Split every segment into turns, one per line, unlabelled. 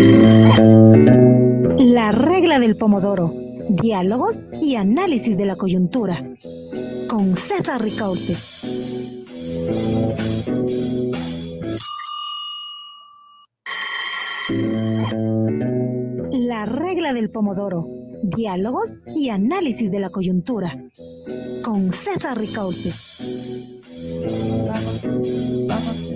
La regla del pomodoro. Diálogos y análisis de la coyuntura. Con César Ricaute. La regla del pomodoro. Diálogos y análisis de la coyuntura. Con César Ricaute.
Vamos, vamos,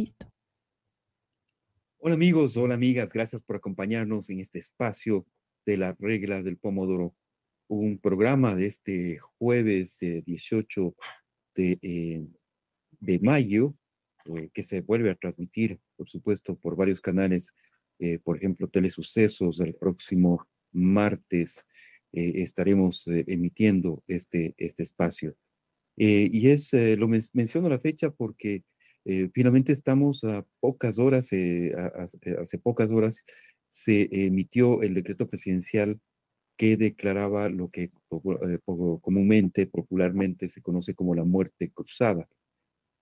Listo.
Hola amigos, hola amigas, gracias por acompañarnos en este espacio de la regla del pomodoro, un programa de este jueves 18 de, eh, de mayo eh, que se vuelve a transmitir, por supuesto, por varios canales, eh, por ejemplo, Telesucesos, el próximo martes estaremos emitiendo este, este espacio. y es, lo menciono la fecha porque eh, finalmente estamos a pocas horas, eh, eh, hace pocas horas se emitió el decreto presidencial que declaraba lo que comúnmente, popularmente se conoce como la muerte cruzada.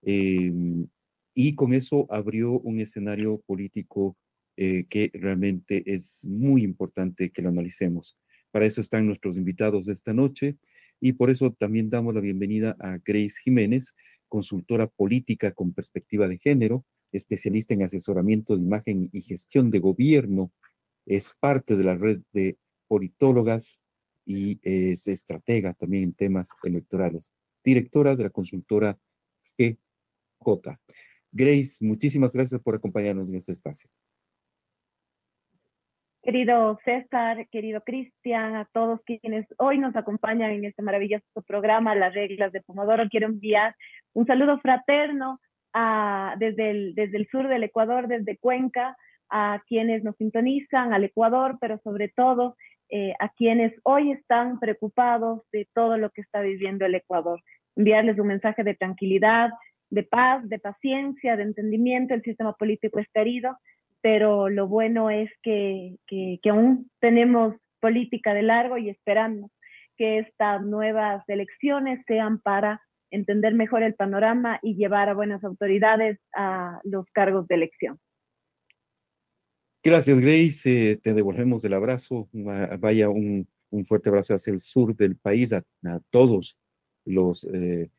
Em, y con eso abrió un escenario político que realmente es muy importante que lo analicemos. Para eso están nuestros invitados de esta noche y por eso también damos la bienvenida a Grace Jiménez, consultora política con perspectiva de género, especialista en asesoramiento de imagen y gestión de gobierno, es parte de la red de politólogas y es estratega también en temas electorales, directora de la consultora GJ. Grace, muchísimas gracias por acompañarnos en este espacio.
Querido César, querido Cristian, a todos quienes hoy nos acompañan en este maravilloso programa, Las Reglas de Pomodoro, quiero enviar un saludo fraterno a, desde, el, desde el sur del Ecuador, desde Cuenca, a quienes nos sintonizan, al Ecuador, pero sobre todo eh, a quienes hoy están preocupados de todo lo que está viviendo el Ecuador. Enviarles un mensaje de tranquilidad, de paz, de paciencia, de entendimiento. El sistema político está herido pero lo bueno es que, que, aún tenemos política de largo y esperamos que estas nuevas elecciones sean para entender mejor el panorama y llevar a buenas autoridades a los cargos de elección.
Gracias, Grace. Eh, te devolvemos el abrazo. Vaya un, un, fuerte abrazo hacia el sur del país, a, todos los eh,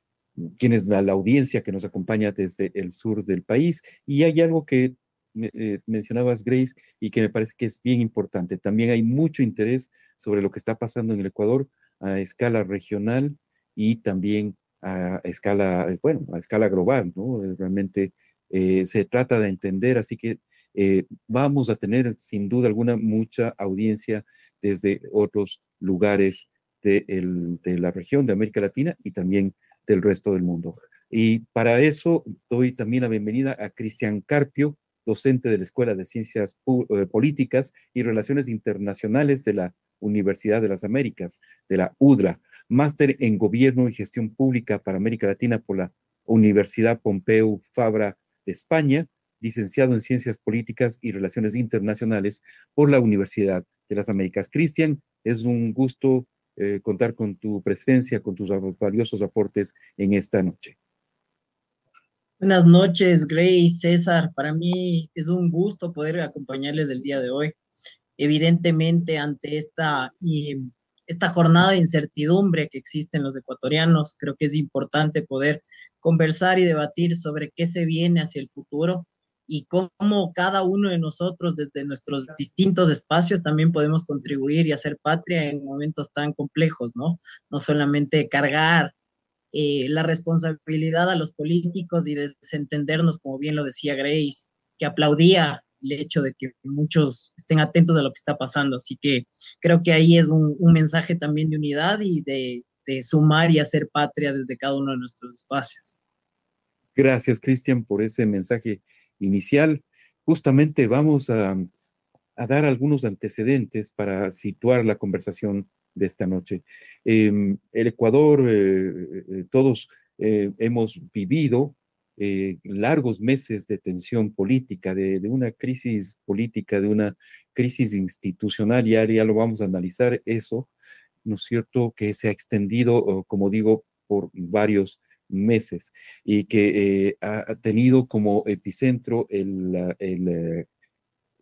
quienes, la, la audiencia que nos acompaña desde el sur del país. Y hay algo que eh, mencionabas, Grace, y que me parece que es bien importante. También hay mucho interés sobre lo que está pasando en el Ecuador a escala regional y también a escala, eh, bueno, a escala global, ¿no? Eh, realmente se trata de entender, así que vamos a tener sin duda alguna mucha audiencia desde otros lugares de, de la región de América Latina y también del resto del mundo. Y para eso doy también la bienvenida a Cristian Carpio, docente de la Escuela de Ciencias eh, Políticas y Relaciones Internacionales de la Universidad de las Américas, de la UDRA, máster en Gobierno y Gestión Pública para América Latina por la Universidad Pompeu Fabra de España, licenciado en Ciencias Políticas y Relaciones Internacionales por la Universidad de las Américas. Cristian, es un gusto eh, contar con tu presencia, con tus valiosos aportes en esta noche.
Buenas noches, Grace, César. Para mí es un gusto poder acompañarles el día de hoy. Evidentemente, ante esta, esta jornada de incertidumbre que existe en los ecuatorianos, creo que es importante poder conversar y debatir sobre qué se viene hacia el futuro y cómo cada uno de nosotros desde nuestros distintos espacios también podemos contribuir y hacer patria en momentos tan complejos, ¿no? No solamente cargar eh, la responsabilidad a los políticos y desentendernos, como bien lo decía Grace, que aplaudía el hecho de que muchos estén atentos a lo que está pasando. Así que creo que ahí es un, mensaje también de unidad y de, sumar y hacer patria desde cada uno de nuestros espacios.
Gracias, Cristian, por ese mensaje inicial. Justamente vamos a, a, dar algunos antecedentes para situar la conversación de esta noche. Em, el Ecuador, eh, eh, todos eh, hemos vivido largos meses de tensión política, de, una crisis política, de una crisis institucional, ya, ya lo vamos a analizar eso, ¿no es cierto?, que se ha extendido, como digo, por varios meses y que ha tenido como epicentro el, el,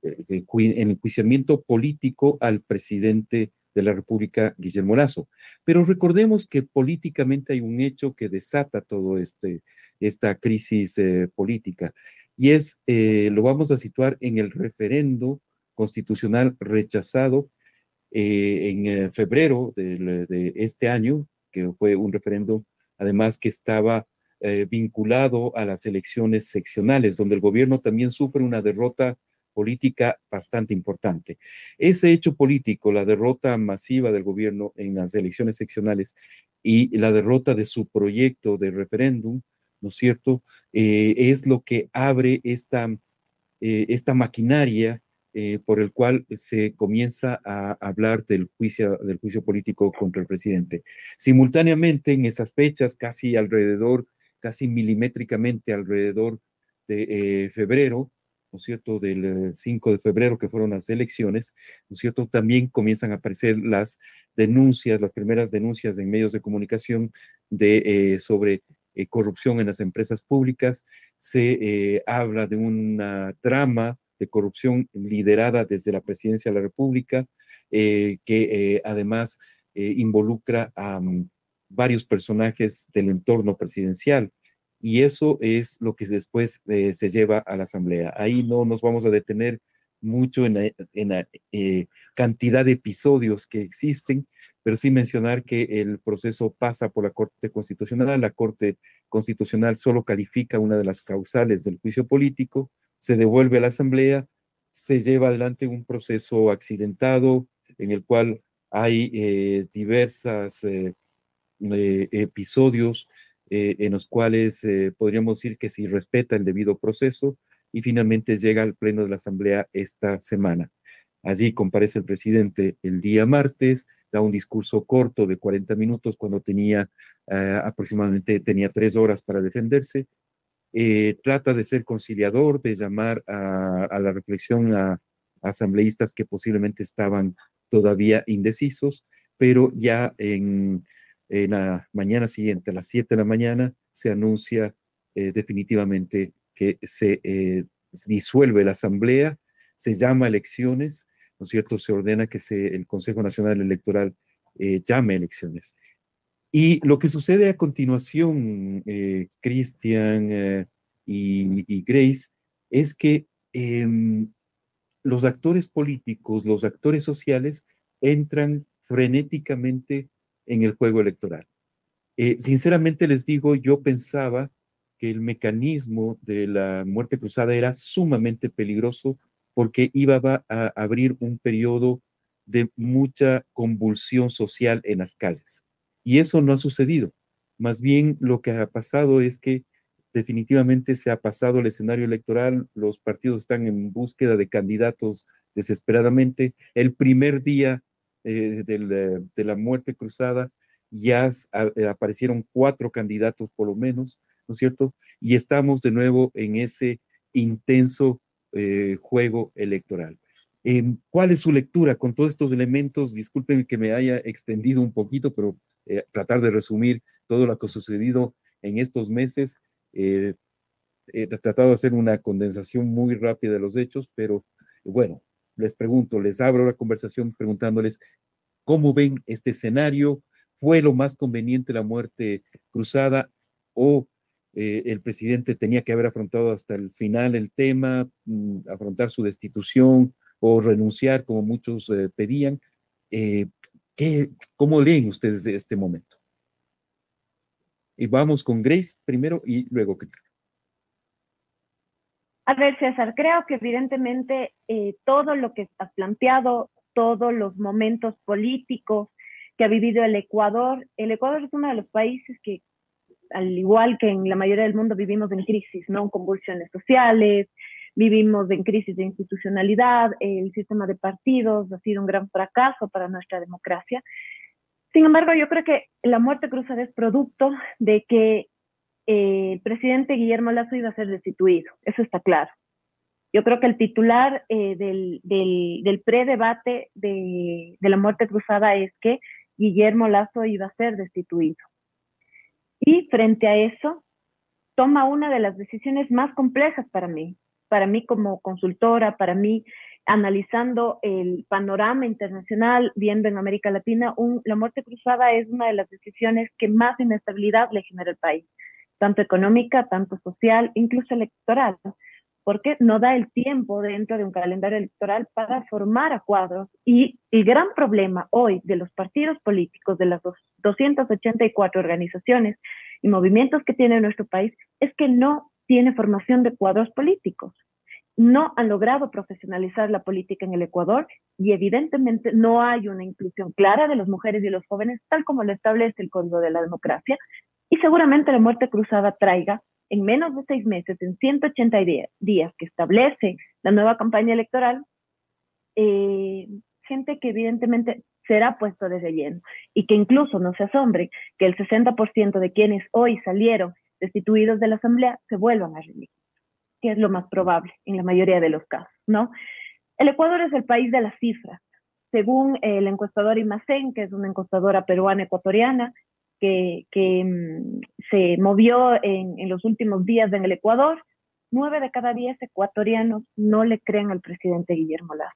el enjuiciamiento político al presidente de la República, Guillermo Lazo. Pero recordemos que políticamente hay un hecho que desata todo este, esta crisis eh, política y es, eh, lo vamos a situar en el referendo constitucional rechazado eh, en febrero de, este año, que fue un referendo además que estaba vinculado a las elecciones seccionales, donde el gobierno también sufre una derrota política bastante importante. Ese hecho político, la derrota masiva del gobierno en las elecciones seccionales y la derrota de su proyecto de referéndum, ¿no es cierto?, eh, es lo que abre esta, eh, esta maquinaria eh, por el cual se comienza a hablar del juicio, del juicio político contra el presidente. Simultáneamente, en esas fechas, casi alrededor, casi milimétricamente alrededor de febrero, ¿no es cierto?, del 5 eh, de febrero, que fueron las elecciones, ¿no es cierto?, también comienzan a aparecer las denuncias, las primeras denuncias en medios de comunicación de, eh, sobre eh, corrupción en las empresas públicas. Se habla de una trama de corrupción liderada desde la presidencia de la República, que además involucra a mm, varios personajes del entorno presidencial y eso es lo que después eh, se lleva a la asamblea. Ahí no nos vamos a detener mucho en la, eh, cantidad de episodios que existen, pero sí mencionar que el proceso pasa por la Corte Constitucional. La Corte Constitucional solo califica una de las causales del juicio político, se devuelve a la Asamblea, se lleva adelante un proceso accidentado en el cual hay eh, diversos episodios eh, en los cuales eh, podríamos decir que se respeta el debido proceso y finalmente llega al Pleno de la Asamblea esta semana. Allí comparece el presidente el día martes, da un discurso corto de 40 minutos cuando tenía eh, aproximadamente tenía tres horas para defenderse. trata de ser conciliador, de llamar a, la reflexión a asambleístas que posiblemente estaban todavía indecisos, pero ya en, en la mañana siguiente, a las 7 de la mañana, se anuncia eh, definitivamente que se eh, disuelve la asamblea, se llama elecciones, ¿no es cierto? Se ordena que se, el Consejo Nacional Electoral eh, llame elecciones. Y lo que sucede a continuación, Cristian y, Grace, es que em, los actores políticos, los actores sociales entran frenéticamente en el juego electoral. Eh, sinceramente les digo, yo pensaba que el mecanismo de la muerte cruzada era sumamente peligroso porque iba a abrir un periodo de mucha convulsión social en las calles. Y eso no ha sucedido. Más bien lo que ha pasado es que definitivamente se ha pasado el escenario electoral, los partidos están en búsqueda de candidatos desesperadamente. El primer día eh, de la muerte cruzada, ya eh, aparecieron cuatro candidatos por lo menos, ¿no es cierto? Y estamos de nuevo en ese intenso eh, juego electoral. ¿Cuál es su lectura con todos estos elementos? Disculpen que me haya extendido un poquito, pero tratar de resumir todo lo que ha sucedido en estos meses. he tratado de hacer una condensación muy rápida de los hechos, pero bueno, les pregunto, les abro la conversación preguntándoles cómo ven este escenario, fue lo más conveniente la muerte cruzada o eh, el presidente tenía que haber afrontado hasta el final el tema, mm, afrontar su destitución o renunciar como muchos eh, pedían. Eh, ¿qué, ¿Cómo leen ustedes este momento? Y vamos con Grace primero y luego Cristian.
A ver, César, creo que evidentemente eh, todo lo que has planteado, todos los momentos políticos que ha vivido el Ecuador, el Ecuador es uno de los países que, al igual que en la mayoría del mundo, vivimos en crisis, ¿no? Convulsiones sociales, vivimos en crisis de institucionalidad, el sistema de partidos ha sido un gran fracaso para nuestra democracia. Sin embargo, yo creo que la muerte cruzada es producto de que eh, el presidente Guillermo Lazo iba a ser destituido, eso está claro. Yo creo que el titular eh, del, del, del pre-debate de, de, la muerte cruzada es que Guillermo Lazo iba a ser destituido. Y frente a eso, toma una de las decisiones más complejas para mí, para mí como consultora, para mí analizando el panorama internacional, viendo en América Latina, la muerte cruzada es una de las decisiones que más inestabilidad le genera al país, tanto económica, tanto social, incluso electoral porque no da el tiempo dentro de un calendario electoral para formar a cuadros. Y el gran problema hoy de los partidos políticos, de las 284 organizaciones y movimientos que tiene nuestro país, es que no tiene formación de cuadros políticos. No han logrado profesionalizar la política en el Ecuador y evidentemente no hay una inclusión clara de las mujeres y los jóvenes, tal como lo establece el Código de la Democracia. Y seguramente la muerte cruzada traiga en menos de seis meses, en 180 días que establece la nueva campaña electoral, eh, gente que evidentemente será puesto de relleno y que incluso no se asombre que el 60% de quienes hoy salieron destituidos de la Asamblea se vuelvan a reelegir, que es lo más probable en la mayoría de los casos, ¿no? El Ecuador es el país de las cifras. Según el encuestador Imacén, que es una encuestadora peruana ecuatoriana, que, mm, se movió en, en, los últimos días en el Ecuador, nueve de cada diez ecuatorianos no le creen al presidente Guillermo Lazo.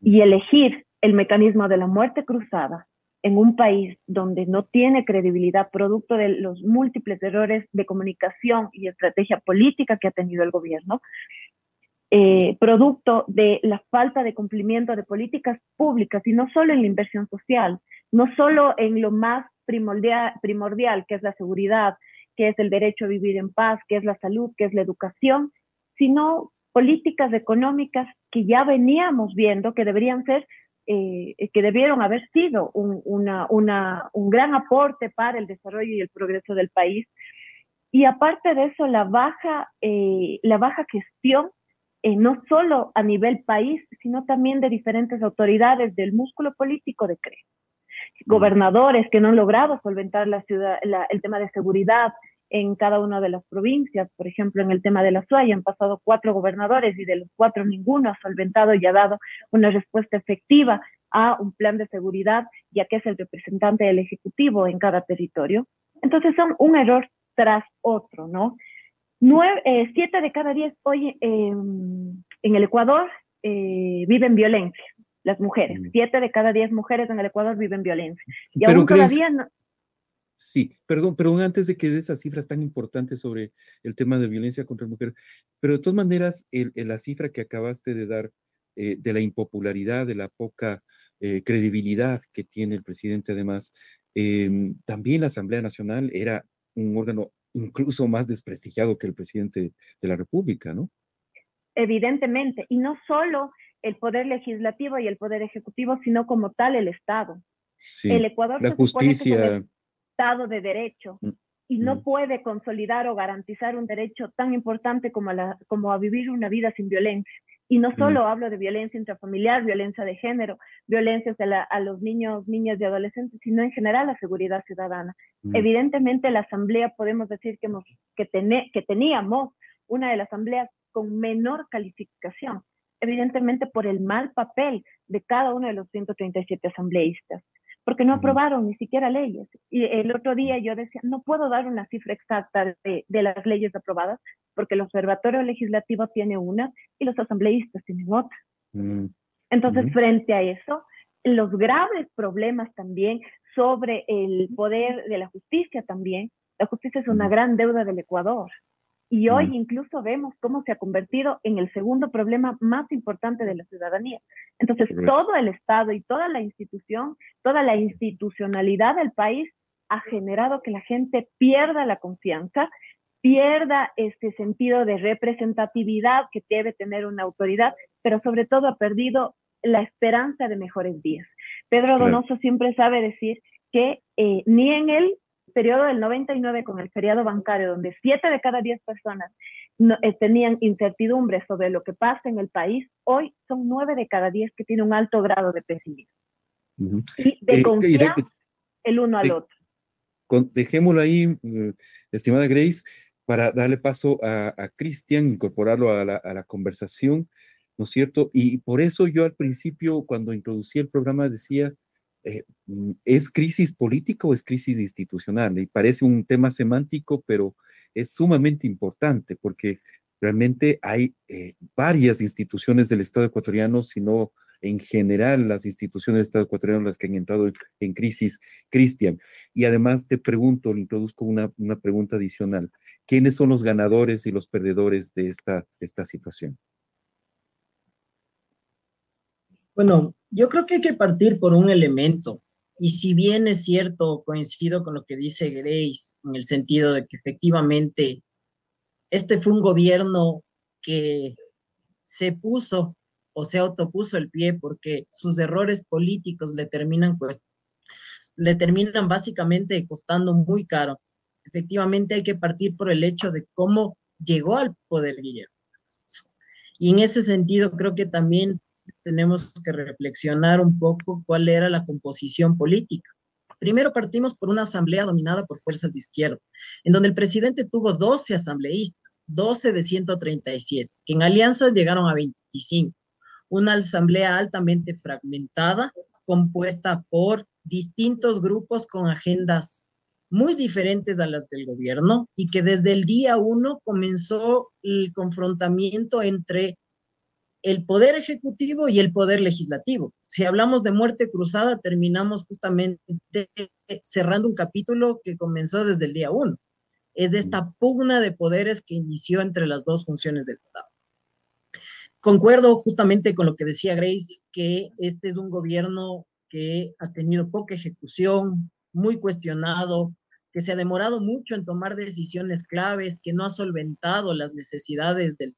Y elegir el mecanismo de la muerte cruzada en un país donde no tiene credibilidad producto de los múltiples errores de comunicación y estrategia política que ha tenido el gobierno, eh, producto de la falta de cumplimiento de políticas públicas y no solo en la inversión social, no solo en lo más primordial, que es la seguridad, que es el derecho a vivir en paz, que es la salud, que es la educación, sino políticas económicas que ya veníamos viendo que deberían ser, eh, que debieron haber sido un gran aporte para el desarrollo y el progreso del país. Y aparte de eso, la baja, eh, la baja gestión, eh, no solo a nivel país, sino también de diferentes autoridades del músculo político de CRE gobernadores que no han logrado solventar la ciudad, el tema de seguridad en cada una de las provincias. Por ejemplo, en el tema de la SUAY han pasado cuatro gobernadores y de los cuatro ninguno ha solventado y ha dado una respuesta efectiva a un plan de seguridad, ya que es el representante del Ejecutivo en cada territorio. Entonces son un error tras otro, ¿no? Nueve, eh, siete de cada diez hoy em, en el Ecuador eh, viven violencia las mujeres. Siete de cada diez mujeres en el Ecuador viven violencia. Y aún todavía no...
Sí, perdón, perdón, antes de que de esas cifras tan importantes sobre el tema de violencia contra la mujer, pero de todas maneras, el, la cifra que acabaste de dar eh, de la impopularidad, de la poca eh, credibilidad que tiene el presidente, además, em, también la Asamblea Nacional era un órgano incluso más desprestigiado que el presidente de la República, ¿no?
Evidentemente, y no solo el poder legislativo y el poder ejecutivo, sino como tal el Estado. el Ecuador
la justicia.
Estado de Derecho mm, y no mm. puede consolidar o garantizar un derecho tan importante como, la, como a vivir una vida sin violencia. Y no solo mm. hablo de violencia intrafamiliar, violencia de género, violencia a, los niños, niñas y adolescentes, sino en general la seguridad ciudadana. Evidentemente la asamblea podemos decir que, hemos, que, que teníamos una de las asambleas con menor calificación, evidentemente por el mal papel de cada uno de los 137 asambleístas, porque no aprobaron ni siquiera leyes. Y el otro día yo decía, no puedo dar una cifra exacta de, las leyes aprobadas, porque el Observatorio Legislativo tiene una y los asambleístas tienen otra. Mm. Entonces, frente a eso, los graves problemas también sobre el poder de la justicia también, la justicia es una gran deuda del Ecuador. Y hoy mm. incluso vemos cómo se ha convertido en el segundo problema más importante de la ciudadanía. Entonces, todo el Estado y toda la institución, toda la institucionalidad del país ha generado que la gente pierda la confianza, pierda este sentido de representatividad que debe tener una autoridad, pero sobre todo ha perdido la esperanza de mejores días. Pedro Donoso siempre sabe decir que eh, ni en el periodo del 99 con el feriado bancario, donde siete de cada diez personas eh, tenían incertidumbre sobre lo que pasa en el país, hoy son nueve de cada diez que tienen un alto grado de pesimismo. Y de eh, confiar el uno al otro.
dejémoslo ahí, mm, estimada Grace, para darle paso a, Cristian, incorporarlo a la, a la conversación, ¿no es cierto? Y por eso yo al principio, cuando introducí el programa, decía eh, mm, ¿es crisis política o es crisis institucional? Y parece un tema semántico, pero es sumamente importante porque realmente hay eh, varias instituciones del Estado ecuatoriano, sino en general las instituciones del Estado ecuatoriano las que han entrado en, crisis, Cristian. Y además te pregunto, le introduzco una, una, pregunta adicional. ¿Quiénes son los ganadores y los perdedores de esta, esta situación?
Bueno, yo creo que hay que partir por un elemento. Y si bien es cierto, coincido con lo que dice Grace, en el sentido de que efectivamente este fue un gobierno que se puso o se autopuso el pie porque sus errores políticos le terminan, pues, le terminan básicamente costando muy caro. Efectivamente hay que partir por el hecho de cómo llegó al poder Guillermo. Y en ese sentido creo que también tenemos que reflexionar un poco cuál era la composición política. Primero partimos por una asamblea dominada por fuerzas de izquierda, en donde el presidente tuvo 12 asambleístas, 12 de 137, que en alianzas llegaron a 25 una asamblea altamente fragmentada, compuesta por distintos grupos con agendas muy diferentes a las del gobierno y que desde el día uno comenzó el confrontamiento entre el poder ejecutivo y el poder legislativo. Si hablamos de muerte cruzada, terminamos justamente cerrando un capítulo que comenzó desde el día uno. Es de esta pugna de poderes que inició entre las dos funciones del Estado. Concuerdo justamente con lo que decía Grace, que este es un gobierno que ha tenido poca ejecución, muy cuestionado, que se ha demorado mucho en tomar decisiones claves, que no ha solventado las necesidades del,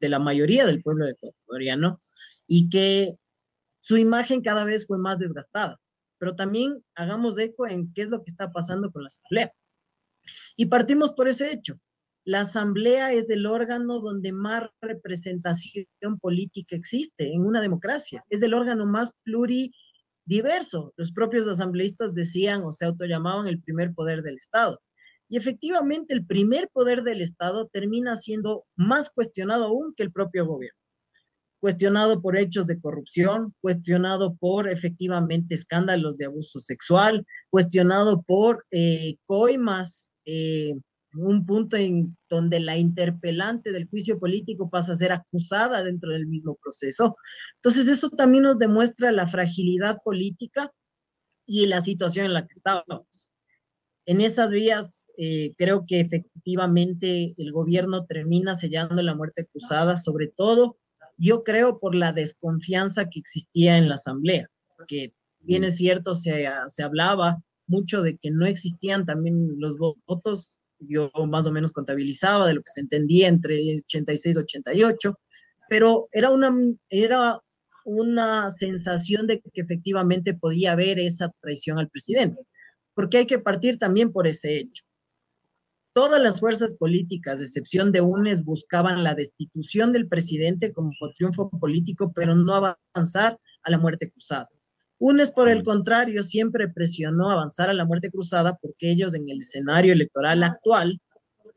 de la mayoría del pueblo ecuatoriano y que su imagen cada vez fue más desgastada. Pero también hagamos eco en qué es lo que está pasando con la Asamblea. Y partimos por ese hecho. La asamblea es el órgano donde más representación política existe en una democracia. Es el órgano más pluridiverso. Los propios asambleístas decían o se autollamaban el primer poder del Estado. Y efectivamente el primer poder del Estado termina siendo más cuestionado aún que el propio gobierno. Cuestionado por hechos de corrupción, cuestionado por efectivamente escándalos de abuso sexual, cuestionado por eh, coimas eh, un punto en donde la interpelante del juicio político pasa a ser acusada dentro del mismo proceso. Entonces, eso también nos demuestra la fragilidad política y la situación en la que estábamos. En esas vías, eh, creo que efectivamente el gobierno termina sellando la muerte cruzada, sobre todo, yo creo, por la desconfianza que existía en la Asamblea, que bien es cierto, se, se hablaba mucho de que no existían también los votos yo más o menos contabilizaba de lo que se entendía entre 86 y 88, pero era una, era una sensación de que efectivamente podía haber esa traición al presidente, porque hay que partir también por ese hecho. Todas las fuerzas políticas, de excepción de UNES, buscaban la destitución del presidente como triunfo político, pero no avanzar a la muerte cruzada. UNES, por el contrario, siempre presionó avanzar a la muerte cruzada porque ellos en el escenario electoral actual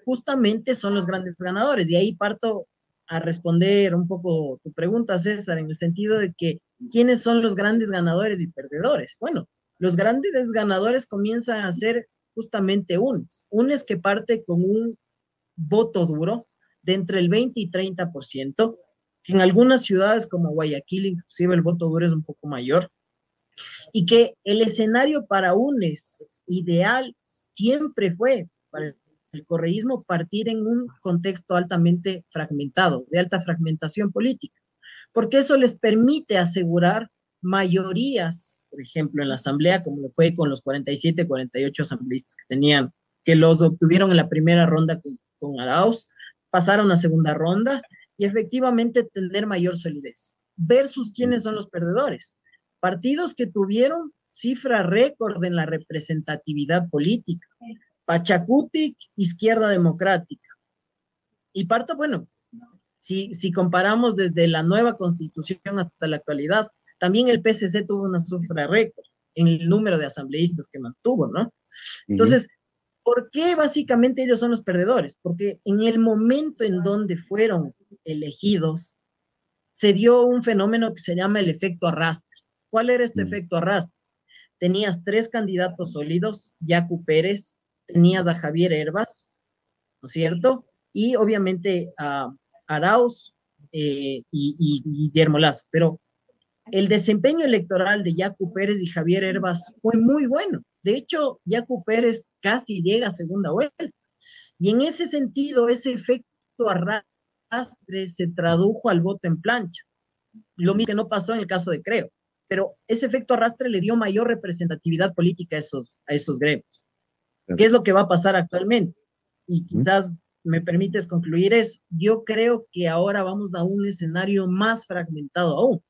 justamente son los grandes ganadores. Y ahí parto a responder un poco tu pregunta, César, en el sentido de que ¿quiénes son los grandes ganadores y perdedores? Bueno, los grandes ganadores comienzan a ser justamente UNES. UNES que parte con un voto duro de entre el 20 y 30%, que en algunas ciudades como Guayaquil inclusive el voto duro es un poco mayor, y que el escenario para UNES ideal siempre fue para el correísmo partir en un contexto altamente fragmentado, de alta fragmentación política, porque eso les permite asegurar mayorías, por ejemplo, en la asamblea, como lo fue con los 47, 48 asambleístas que tenían, que los obtuvieron en la primera ronda con, con Arauz, pasaron a segunda ronda y efectivamente tener mayor solidez, versus quiénes son los perdedores partidos que tuvieron cifra récord en la representatividad política. Pachacutic, Izquierda Democrática. Y parto, bueno, si, si comparamos desde la nueva constitución hasta la actualidad, también el PCC tuvo una cifra récord en el número de asambleístas que mantuvo, ¿no? Entonces, ¿por qué básicamente ellos son los perdedores? Porque en el momento en donde fueron elegidos, se dio un fenómeno que se llama el efecto arrastre. ¿Cuál era este mm. efecto arrastre? tenías tres candidatos sólidos, Yacu Pérez, tenías a Javier Herbas, ¿no es cierto? Y obviamente a Arauz eh, y, Guillermo Lazo. Pero el desempeño electoral de Yacu Pérez y Javier Herbas fue muy bueno. De hecho, Yacu Pérez casi llega a segunda vuelta. Y en ese sentido, ese efecto arrastre se tradujo al voto en plancha. Lo mismo que no pasó en el caso de Creo. Pero ese efecto arrastre le dio mayor representatividad política a esos, a esos gremios. ¿Qué es lo que va a pasar actualmente? Y quizás me permites concluir eso. Yo creo que ahora vamos a un escenario más fragmentado aún,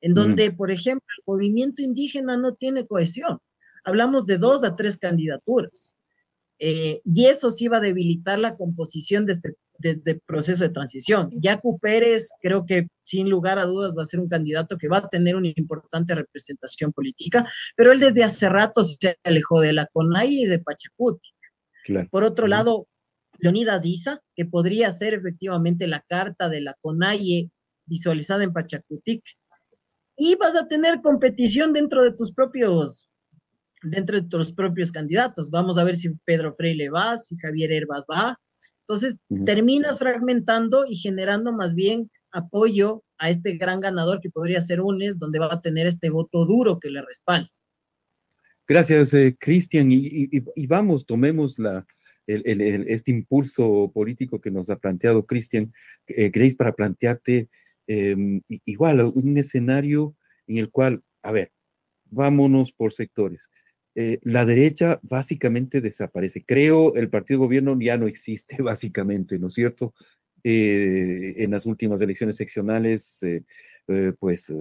en donde, por ejemplo, el movimiento indígena no tiene cohesión. Hablamos de dos a tres candidaturas. Eh, y eso sí va a debilitar la composición de este, de este proceso de transición. Yacu Pérez creo que sin lugar a dudas va a ser un candidato que va a tener una importante representación política, pero él desde hace rato se alejó de la CONAI y de Pachacuti. Por otro lado, Leonidas Isa, que podría ser efectivamente la carta de la CONAIE visualizada en Pachacutic. Y vas a tener competición dentro de tus propios dentro de tus propios candidatos. Vamos a ver si Pedro Freire va, si Javier Herbas va. Entonces, terminas fragmentando y generando más bien apoyo a este gran ganador que podría ser UNES, donde va a tener este voto duro que le respalde.
Gracias, eh, Cristian. Y, vamos, tomemos la, este impulso político que nos ha planteado Cristian, eh, Grace, para plantearte em, igual un escenario en el cual, a ver, vámonos por sectores. Eh, la derecha básicamente desaparece. Creo el partido de gobierno ya no existe, básicamente, ¿no es cierto? Eh, en las últimas elecciones seccionales, eh, pues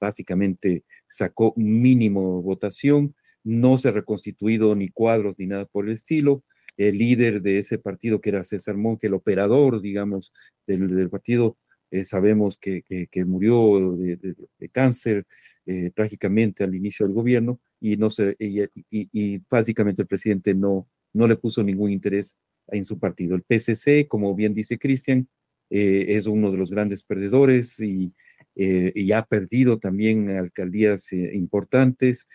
básicamente sacó mínimo votación, no se ha reconstituido ni cuadros ni nada por el estilo. El líder de ese partido, que era César Monge, el operador, digamos, del, partido, sabemos que, murió de cáncer trágicamente al inicio del gobierno y, no se, y, básicamente el presidente no, no le puso ningún interés en su partido. El PCC, como bien dice Cristian, eh, es uno de los grandes perdedores y, eh, ha perdido también alcaldías eh, importantes.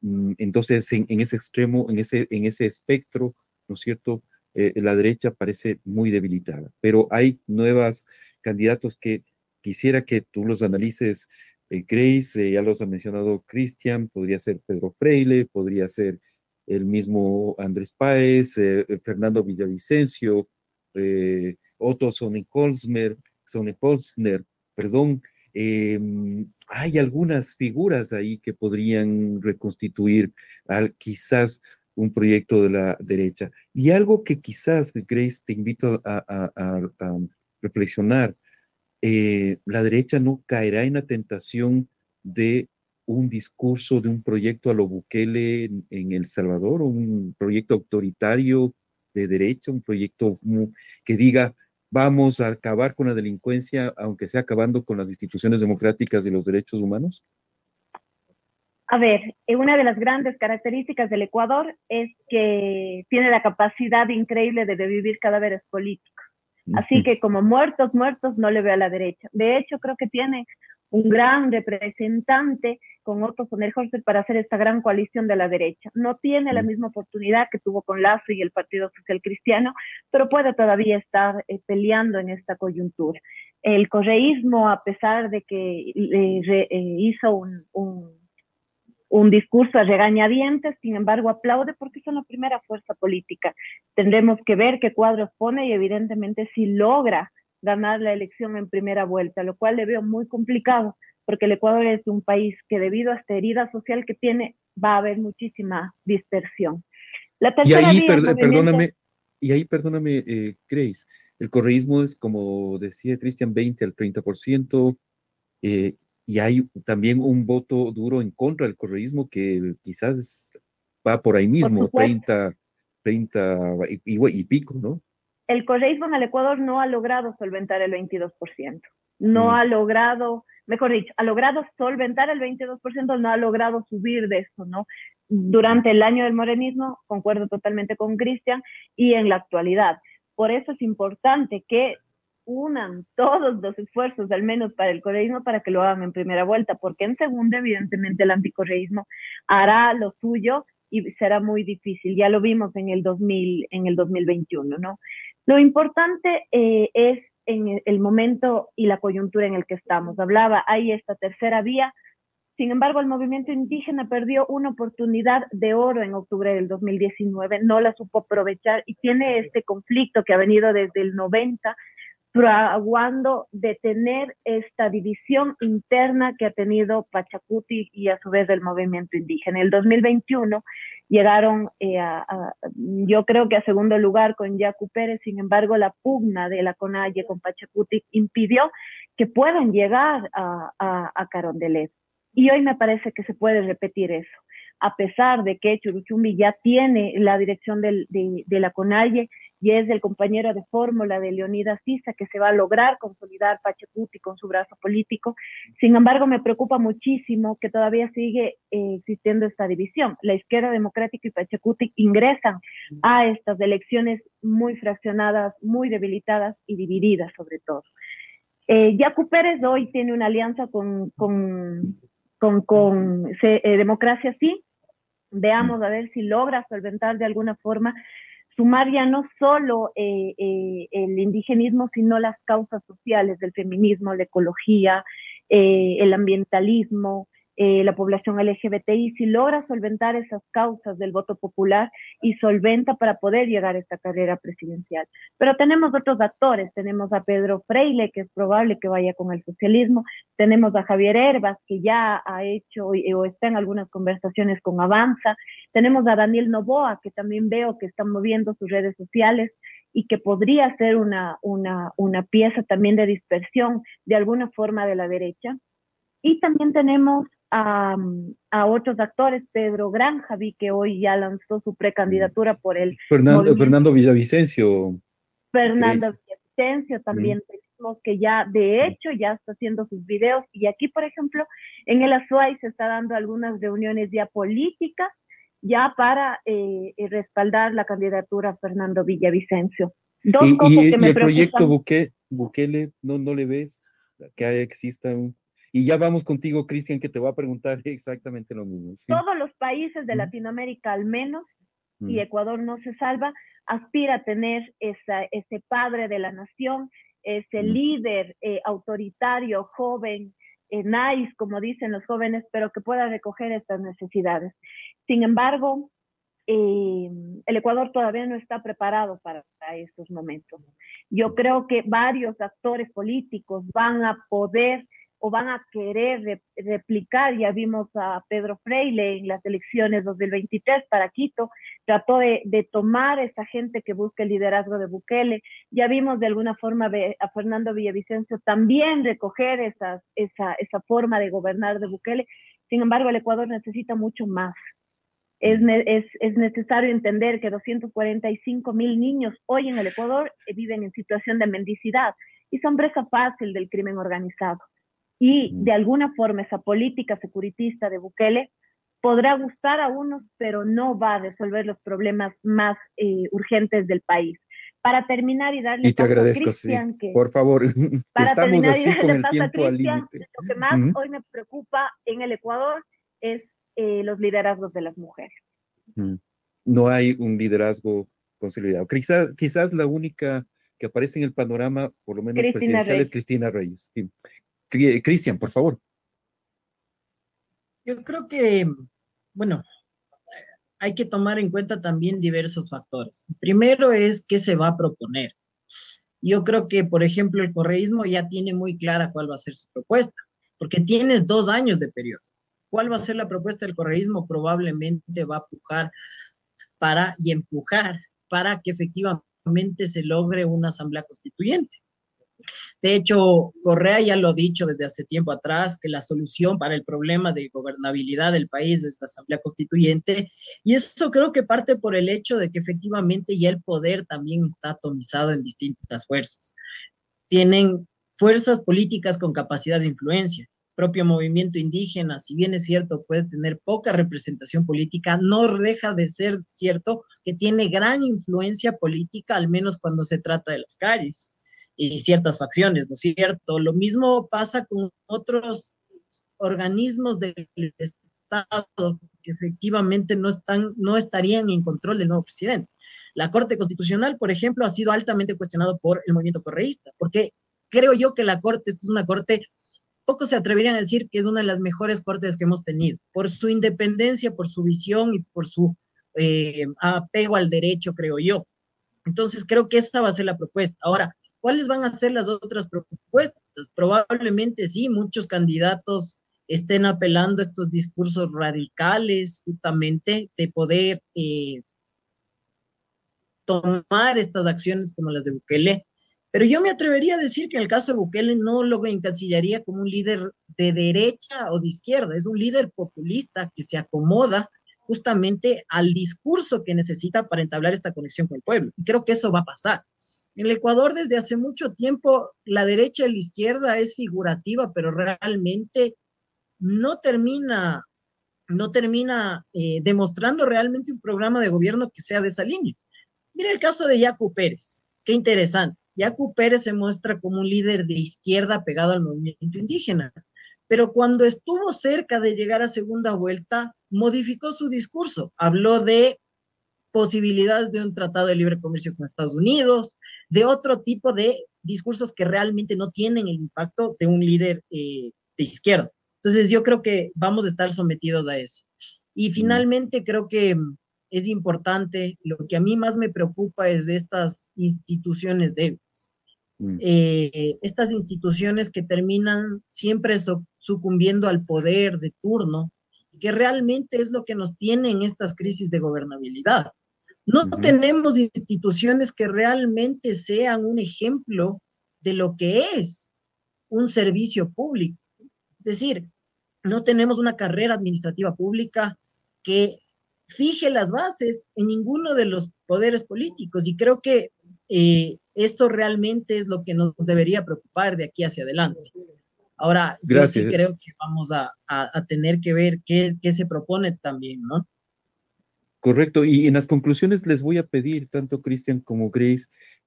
Mm, entonces, en, ese extremo, en ese, en ese espectro, ¿no es cierto? la derecha parece muy debilitada, pero hay nuevos candidatos que quisiera que tú los analices eh, Grace, eh, ya los ha mencionado Cristian, podría ser Pedro Freile, podría ser el mismo Andrés Páez, eh, Fernando Villavicencio, Otto Sonnenholzner, perdón, em, hay algunas figuras ahí que podrían reconstituir quizás un proyecto de la derecha. Y algo que quizás, Grace, te invito a reflexionar, eh, la derecha no caerá en la tentación de un discurso, de un proyecto a lo Bukele en, El Salvador, un proyecto autoritario de derecha, un proyecto que diga vamos a acabar con la delincuencia, aunque sea acabando con las instituciones democráticas y los derechos humanos?
A ver, eh, una de las grandes características del Ecuador es que tiene la capacidad increíble de revivir cadáveres políticos. Así que como muertos, muertos, no le veo a la derecha. De hecho, creo que tiene un gran representante con Otto Sonnenholzer para hacer esta gran coalición de la derecha. No tiene la misma oportunidad que tuvo con Lazo y el Partido Social Cristiano, pero puede todavía estar eh, peleando en esta coyuntura. El correísmo, a pesar de que eh, eh, hizo un un discurso a regañadientes, sin embargo aplaude porque son la primera fuerza política. Tendremos que ver qué cuadros pone y evidentemente si logra ganar la elección en primera vuelta, lo cual le veo muy complicado porque el Ecuador es un país que debido a esta herida social que tiene va a haber muchísima dispersión.
La y ahí, perdóname, y ahí perdóname, eh, Grace, el correísmo es como decía Cristian, 20 al 30%, eh, y hay también un voto duro en contra del correísmo que quizás va por ahí mismo, 30, 30 y, pico, ¿no?
El correísmo en el Ecuador no ha logrado solventar el 22%, no mm. ha logrado, mejor dicho, ha logrado solventar el 22%, no ha logrado subir de eso, ¿no? Durante el año del morenismo, concuerdo totalmente con Cristian, y en la actualidad. Por eso es importante que unan todos los esfuerzos, al menos para el correísmo, para que lo hagan en primera vuelta, porque en segunda, evidentemente, el anticorreísmo hará lo suyo y será muy difícil. Ya lo vimos en el, 2000, en el 2021, ¿no? Lo importante eh, es en el momento y la coyuntura en el que estamos. Hablaba, hay esta tercera vía. Sin embargo, el movimiento indígena perdió una oportunidad de oro en octubre del 2019, no la supo aprovechar y tiene este conflicto que ha venido desde el 90 fraguando detener esta división interna que ha tenido Pachacuti y a su vez el movimiento indígena. En el 2021 llegaron, eh, a, yo creo que a segundo lugar con Yacu Pérez, sin embargo la pugna de la CONAIE con Pachacuti impidió que puedan llegar a, a, Carondelet. Y hoy me parece que se puede repetir eso a pesar de que Churuchumbi ya tiene la dirección de, de, la CONAIE y es el compañero de fórmula de Leonidas Sisa que se va a lograr consolidar Pachacuti con su brazo político. Sin embargo, me preocupa muchísimo que todavía sigue eh, existiendo esta división. La izquierda democrática y Pachacuti ingresan a estas elecciones muy fraccionadas, muy debilitadas y divididas sobre todo. Eh, Yacu Pérez hoy tiene una alianza con, con, con, eh, Democracia Sí. Veamos a ver si logra solventar de alguna forma sumar ya no solo eh, eh, el indigenismo, sino las causas sociales del feminismo, la ecología, eh, el ambientalismo, la población LGBTI, si logra solventar esas causas del voto popular y solventa para poder llegar a esta carrera presidencial. Pero tenemos otros actores, tenemos a Pedro Freile, que es probable que vaya con el socialismo, tenemos a Javier Herbas, que ya ha hecho o está en algunas conversaciones con Avanza, tenemos a Daniel Novoa, que también veo que está moviendo sus redes sociales y que podría ser una, una, una pieza también de dispersión de alguna forma de la derecha. Y también tenemos a, a, otros actores, Pedro Granja, vi que hoy ya lanzó su precandidatura por el...
Fernando, Fernando Villavicencio.
Fernando Villavicencio también tenemos que ya de hecho ya está haciendo sus videos. Y aquí, por ejemplo, en el Azuay se está dando algunas reuniones ya políticas ya para eh, eh, respaldar la candidatura a Fernando Villavicencio.
Dos y, cosas que me el proyecto Bukele, ¿no, ¿no le ves que exista un... Y ya vamos contigo, Cristian, que te va a preguntar exactamente lo mismo.
Todos los países de Latinoamérica, al menos, y Ecuador no se salva, aspira a tener esa, ese padre de la nación, ese líder eh, autoritario, joven, eh, nice, como dicen los jóvenes, pero que pueda recoger estas necesidades. Sin embargo, eh, el Ecuador todavía no está preparado para, estos momentos. Yo creo que varios actores políticos van a poder o van a querer replicar, ya vimos a Pedro Freile en las elecciones 2023 para Quito, trató de, tomar esa gente que busca el liderazgo de Bukele, ya vimos de alguna forma a Fernando Villavicencio también recoger esa, forma de gobernar de Bukele, sin embargo el Ecuador necesita mucho más, es, es, es, necesario entender que 245 mil niños hoy en el Ecuador eh, viven en situación de mendicidad y son presa fácil del crimen organizado. Y de alguna forma esa política securitista de Bukele podrá gustar a unos, pero no va a resolver los problemas más eh, urgentes del país. Para terminar y darle
y te agradezco, sí. por favor, para estamos así con el tiempo al límite.
Lo que más hoy me preocupa en el Ecuador es eh, los liderazgos de las mujeres.
No hay un liderazgo consolidado. Quizás, quizás la única que aparece en el panorama, por lo menos presidencial, es Cristina Reyes. Cristian, por favor.
Yo creo que, bueno, hay que tomar en cuenta también diversos factores. Primero es qué se va a proponer. Yo creo que, por ejemplo, el correísmo ya tiene muy clara cuál va a ser su propuesta, porque tienes dos años de periodo. ¿Cuál va a ser la propuesta del correísmo? Probablemente va a pujar para y empujar para que efectivamente se logre una asamblea constituyente. De hecho, Correa ya lo ha dicho desde hace tiempo atrás, que la solución para el problema de gobernabilidad del país es la Asamblea Constituyente, y eso creo que parte por el hecho de que efectivamente ya el poder también está atomizado en distintas fuerzas. Tienen fuerzas políticas con capacidad de influencia, propio movimiento indígena, si bien es cierto, puede tener poca representación política, no deja de ser cierto que tiene gran influencia política, al menos cuando se trata de las calles. Y ciertas facciones, ¿no es cierto? Lo mismo pasa con otros organismos del Estado que efectivamente no, están, no estarían en control del nuevo presidente. La Corte Constitucional, por ejemplo, ha sido altamente cuestionado por el movimiento correísta, porque creo yo que la Corte, esta es una Corte, pocos se atreverían a decir que es una de las mejores Cortes que hemos tenido, por su independencia, por su visión y por su eh, apego al derecho, creo yo. Entonces, creo que esta va a ser la propuesta. Ahora, ¿cuáles van a ser las otras propuestas? Probablemente sí, muchos candidatos estén apelando a estos discursos radicales, justamente, de poder eh, tomar estas acciones como las de Bukele. Pero yo me atrevería a decir que en el caso de Bukele no lo encasillaría como un líder de derecha o de izquierda, es un líder populista que se acomoda justamente al discurso que necesita para entablar esta conexión con el pueblo. Y creo que eso va a pasar. En el Ecuador desde hace mucho tiempo la derecha y la izquierda es figurativa, pero realmente no termina, no termina eh, demostrando realmente un programa de gobierno que sea de esa línea. Mira el caso de Yacu Pérez, qué interesante. Yacu Pérez se muestra como un líder de izquierda pegado al movimiento indígena, pero cuando estuvo cerca de llegar a segunda vuelta, modificó su discurso, habló de posibilidades de un tratado de libre comercio con Estados Unidos, de otro tipo de discursos que realmente no tienen el impacto de un líder eh, de izquierda. Entonces yo creo que vamos a estar sometidos a eso. Y mm. finalmente creo que es importante, lo que a mí más me preocupa es de estas instituciones débiles. Mm. Eh, estas instituciones que terminan siempre sucumbiendo al poder de turno, que realmente es lo que nos tiene en estas crisis de gobernabilidad. No tenemos instituciones que realmente sean un ejemplo de lo que es un servicio público. Es decir, no tenemos una carrera administrativa pública que fije las bases en ninguno de los poderes políticos y creo que eh, esto realmente es lo que nos debería preocupar de aquí hacia adelante. Ahora, yo sí creo que vamos a, tener que ver qué, qué se propone también, ¿no?
Correcto, y en las conclusiones les voy a pedir, tanto Cristian como Grace,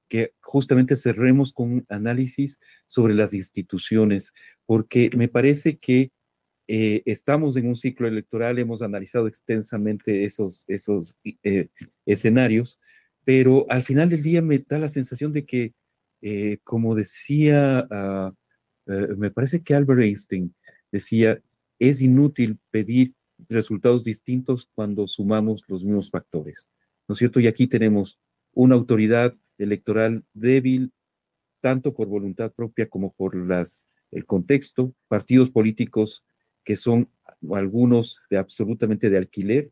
que justamente cerremos con un análisis sobre las instituciones, porque me parece que eh, estamos en un ciclo electoral, hemos analizado extensamente esos, esos eh, escenarios, pero al final del día me da la sensación de que, eh, como decía, ah, me parece que Albert Einstein decía, es inútil pedir resultados distintos cuando sumamos los mismos factores, ¿no es cierto? Y aquí tenemos una autoridad electoral débil, tanto por voluntad propia como por el contexto, partidos políticos que son algunos de absolutamente de alquiler,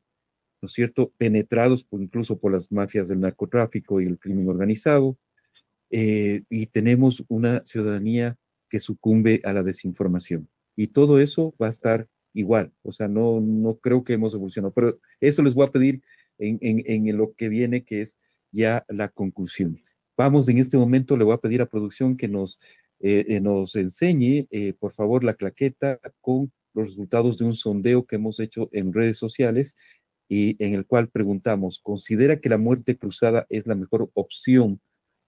¿no es cierto?, penetrados incluso por las mafias del narcotráfico y el crimen organizado, eh, y tenemos una ciudadanía que sucumbe a la desinformación. Y todo eso va a estar igual, o sea, no, no creo que hemos evolucionado, pero eso les voy a pedir en, en, lo que viene, que es ya la conclusión. Vamos, en este momento le voy a pedir a producción que nos, eh, eh, nos enseñe, por favor, la claqueta con los resultados de un sondeo que hemos hecho en redes sociales y en el cual preguntamos, ¿considera que la muerte cruzada es la mejor opción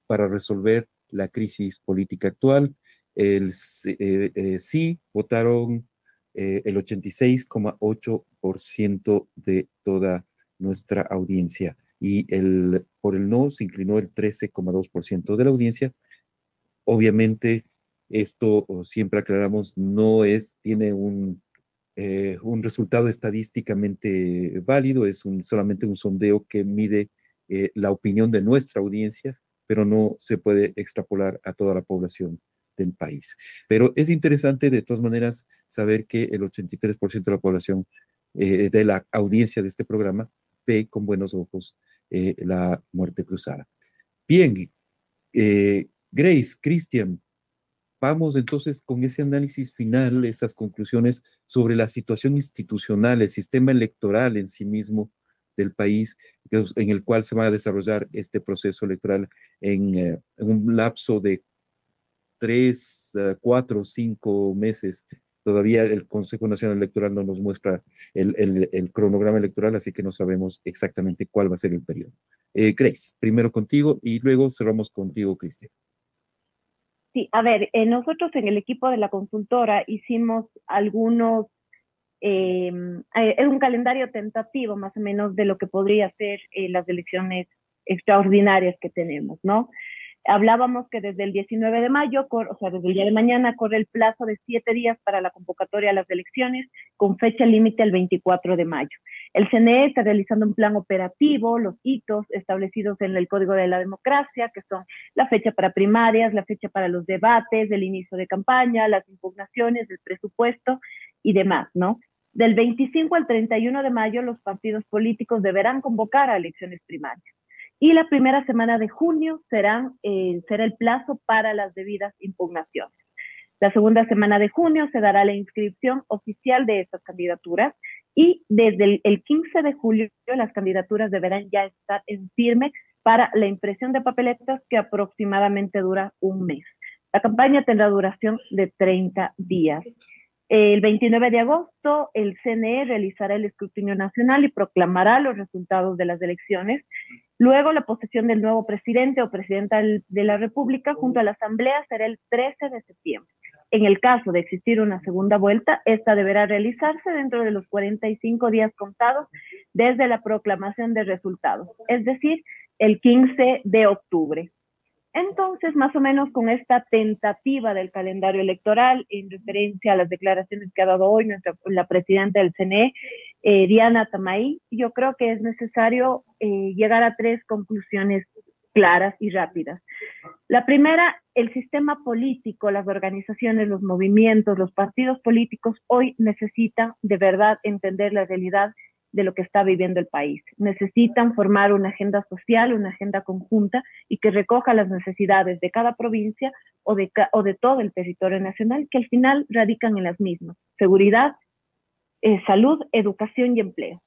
para resolver la crisis política actual? El, eh, eh, sí, votaron eh, el 86,8% de toda nuestra audiencia y el, por el no se inclinó el 13,2% de la audiencia. Obviamente, esto siempre aclaramos, no es, tiene un, eh, un resultado estadísticamente válido, es solamente un sondeo que mide eh, la opinión de nuestra audiencia, pero no se puede extrapolar a toda la población del país. Pero es interesante de todas maneras saber que el 83% de la población eh, de la audiencia de este programa ve con buenos ojos la muerte cruzada. Bien, Grace, Christian, Vamos entonces con ese análisis final, esas conclusiones sobre la situación institucional, el sistema electoral en sí mismo del país, en el cual se va a desarrollar este proceso electoral en, eh, un lapso de tres, eh, cuatro, cinco meses. Todavía el Consejo Nacional Electoral no nos muestra el, cronograma electoral, así que no sabemos exactamente cuál va a ser el periodo. Eh, primero contigo y luego cerramos contigo, Cristian.
Sí, a ver, eh, nosotros en el equipo de la consultora hicimos algunos, eh, es un calendario tentativo más o menos de lo que podría ser las elecciones extraordinarias que tenemos, ¿no? Hablábamos que desde el 19 de mayo, o sea, desde el día de mañana, corre el plazo de siete días para la convocatoria a las elecciones, con fecha límite el 24 de mayo. El CNE está realizando un plan operativo, los hitos establecidos en el Código de la Democracia, que son la fecha para primarias, la fecha para los debates, el inicio de campaña, las impugnaciones, el presupuesto y demás, ¿no? Del 25 al 31 de mayo, los partidos políticos deberán convocar a elecciones primarias y la primera semana de junio será, eh, será el plazo para las debidas impugnaciones. La segunda semana de junio se dará la inscripción oficial de estas candidaturas y desde el, 15 de julio las candidaturas deberán ya estar en firme para la impresión de papeletas que aproximadamente dura un mes. La campaña tendrá duración de 30 días. El 29 de agosto, el CNE realizará el escrutinio nacional y proclamará los resultados de las elecciones Luego, la posesión del nuevo presidente o presidenta de la República junto a la Asamblea será el 13 de septiembre. En el caso de existir una segunda vuelta, esta deberá realizarse dentro de los 45 días contados desde la proclamación de resultados, es decir, el 15 de octubre. Entonces, más o menos con esta tentativa del calendario electoral, en referencia a las declaraciones que ha dado hoy nuestra, la presidenta del CNE, eh, Diana Tamay, yo creo que es necesario eh, llegar a tres conclusiones claras y rápidas. La primera, el sistema político, las organizaciones, los movimientos, los partidos políticos hoy necesitan de verdad entender la realidad de lo que está viviendo el país. Necesitan formar una agenda social, una agenda conjunta y que recoja las necesidades de cada provincia o de, o de todo el territorio nacional, que al final radican en las mismas. Seguridad, eh, salud, educación y empleo.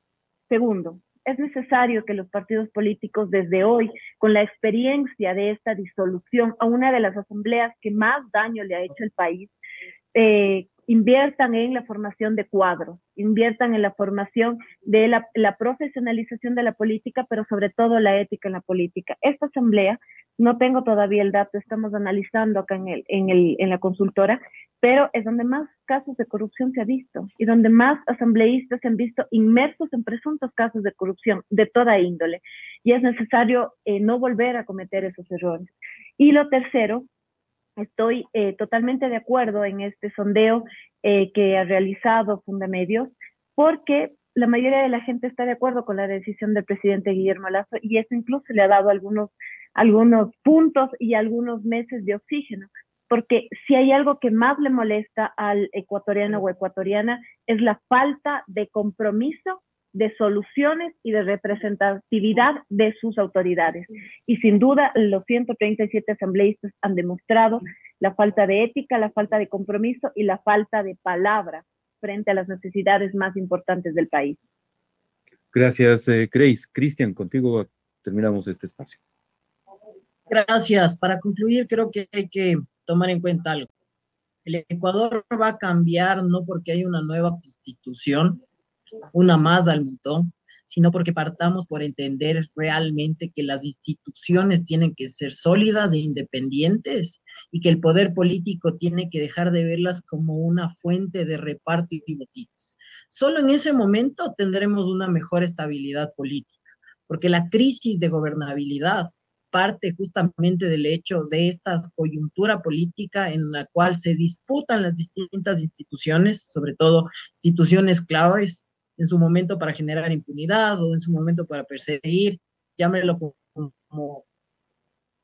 Segundo, es necesario que los partidos políticos desde hoy, con la experiencia de esta disolución a una de las asambleas que más daño le ha hecho el país, eh, inviertan en la formación de cuadros, inviertan en la formación de la, profesionalización de la política, pero sobre todo la ética en la política. Esta asamblea, no tengo todavía el dato, estamos analizando acá en, el, en, el, en la consultora, pero es donde más casos de corrupción se ha visto y donde más asambleístas se han visto inmersos en presuntos casos de corrupción de toda índole. Y es necesario eh, no volver a cometer esos errores. Y lo tercero, Estoy eh, totalmente de acuerdo en este sondeo eh, que ha realizado Fundamedios, porque la mayoría de la gente está de acuerdo con la decisión del presidente Guillermo Lazo y eso incluso le ha dado algunos, algunos puntos y algunos meses de oxígeno. Porque si hay algo que más le molesta al ecuatoriano o ecuatoriana es la falta de compromiso de soluciones y de representatividad de sus autoridades. Y sin duda, los 137 asambleístas han demostrado la falta de ética, la falta de compromiso y la falta de palabra frente a las necesidades más importantes del país.
Gracias, eh, Grace. Cristian, contigo terminamos este espacio.
Gracias. Para concluir, creo que hay que tomar en cuenta algo. El Ecuador va a cambiar no porque hay una nueva constitución, una más al montón, sino porque partamos por entender realmente que las instituciones tienen que ser sólidas e independientes y que el poder político tiene que dejar de verlas como una fuente de reparto y motivos. Solo en ese momento tendremos una mejor estabilidad política, porque la crisis de gobernabilidad parte justamente del hecho de esta coyuntura política en la cual se disputan las distintas instituciones, sobre todo instituciones claves, en su momento para generar impunidad o en su momento para perseguir, llámelo como,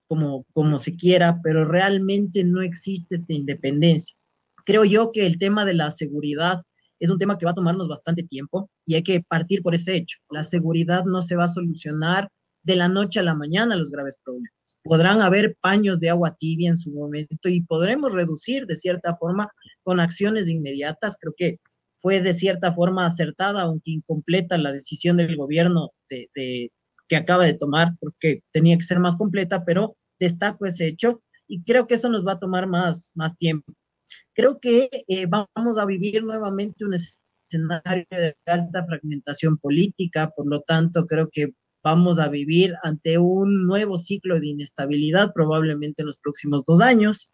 como, como se quiera, pero realmente no existe esta independencia. Creo yo que el tema de la seguridad es un tema que va a tomarnos bastante tiempo y hay que partir por ese hecho. La seguridad no se va a solucionar de la noche a la mañana los graves problemas. Podrán haber paños de agua tibia en su momento y podremos reducir de cierta forma con acciones inmediatas. Creo que fue de cierta forma acertada, aunque incompleta, la decisión del gobierno de, que acaba de tomar, porque tenía que ser más completa, pero destaco ese hecho y creo que eso nos va a tomar más, más tiempo. Creo que eh, vamos a vivir nuevamente un escenario de alta fragmentación política, por lo tanto creo que vamos a vivir ante un nuevo ciclo de inestabilidad probablemente en los próximos dos años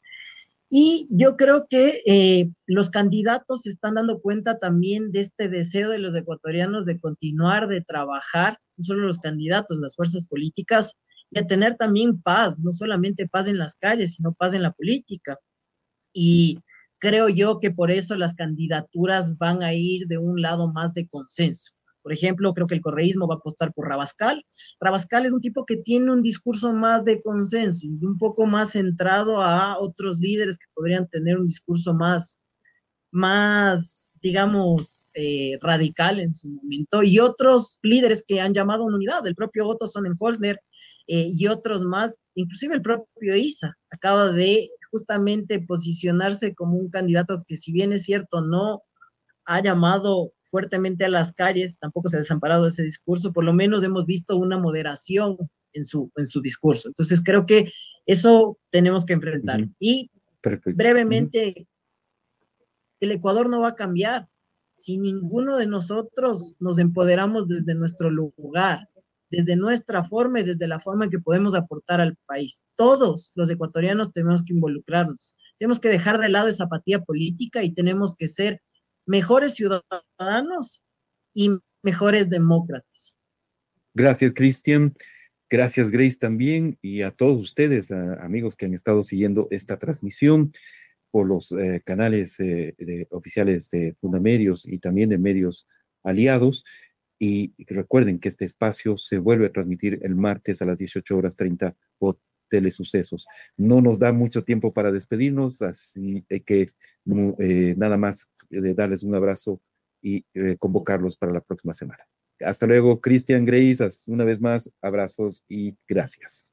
Y yo creo que eh, los candidatos se están dando cuenta también de este deseo de los ecuatorianos de continuar, de trabajar, no solo los candidatos, las fuerzas políticas, de tener también paz, no solamente paz en las calles, sino paz en la política. Y creo yo que por eso las candidaturas van a ir de un lado más de consenso. Por ejemplo, creo que el correísmo va a apostar por Rabascal. Rabascal es un tipo que tiene un discurso más de consenso, un poco más centrado a otros líderes que podrían tener un discurso más, más digamos, eh, radical en su momento, y otros líderes que han llamado a una unidad, el propio Otto Sonnenholzner eh, y otros más, inclusive el propio Isa, acaba de justamente posicionarse como un candidato que si bien es cierto, no ha llamado fuertemente a las calles, tampoco se ha desamparado ese discurso, por lo menos hemos visto una moderación en su, en su discurso. Entonces creo que eso tenemos que enfrentar. Y brevemente, el Ecuador no va a cambiar si ninguno de nosotros nos empoderamos desde nuestro lugar, desde nuestra forma y desde la forma en que podemos aportar al país. Todos los ecuatorianos tenemos que involucrarnos, tenemos que dejar de lado esa apatía política y tenemos que ser mejores ciudadanos y mejores demócratas.
Gracias, Cristian. Gracias, Grace, también, y a todos ustedes, amigos que han estado siguiendo esta transmisión por los eh, canales eh, oficiales de Fundamedios y también de medios aliados. Y recuerden que este espacio se vuelve a transmitir el martes a las 18 horas 30 por telesucesos. No nos da mucho tiempo para despedirnos, así que eh, nada más de darles un abrazo y eh, convocarlos para la próxima semana. Hasta luego, Cristian Grace, una vez más, abrazos y gracias.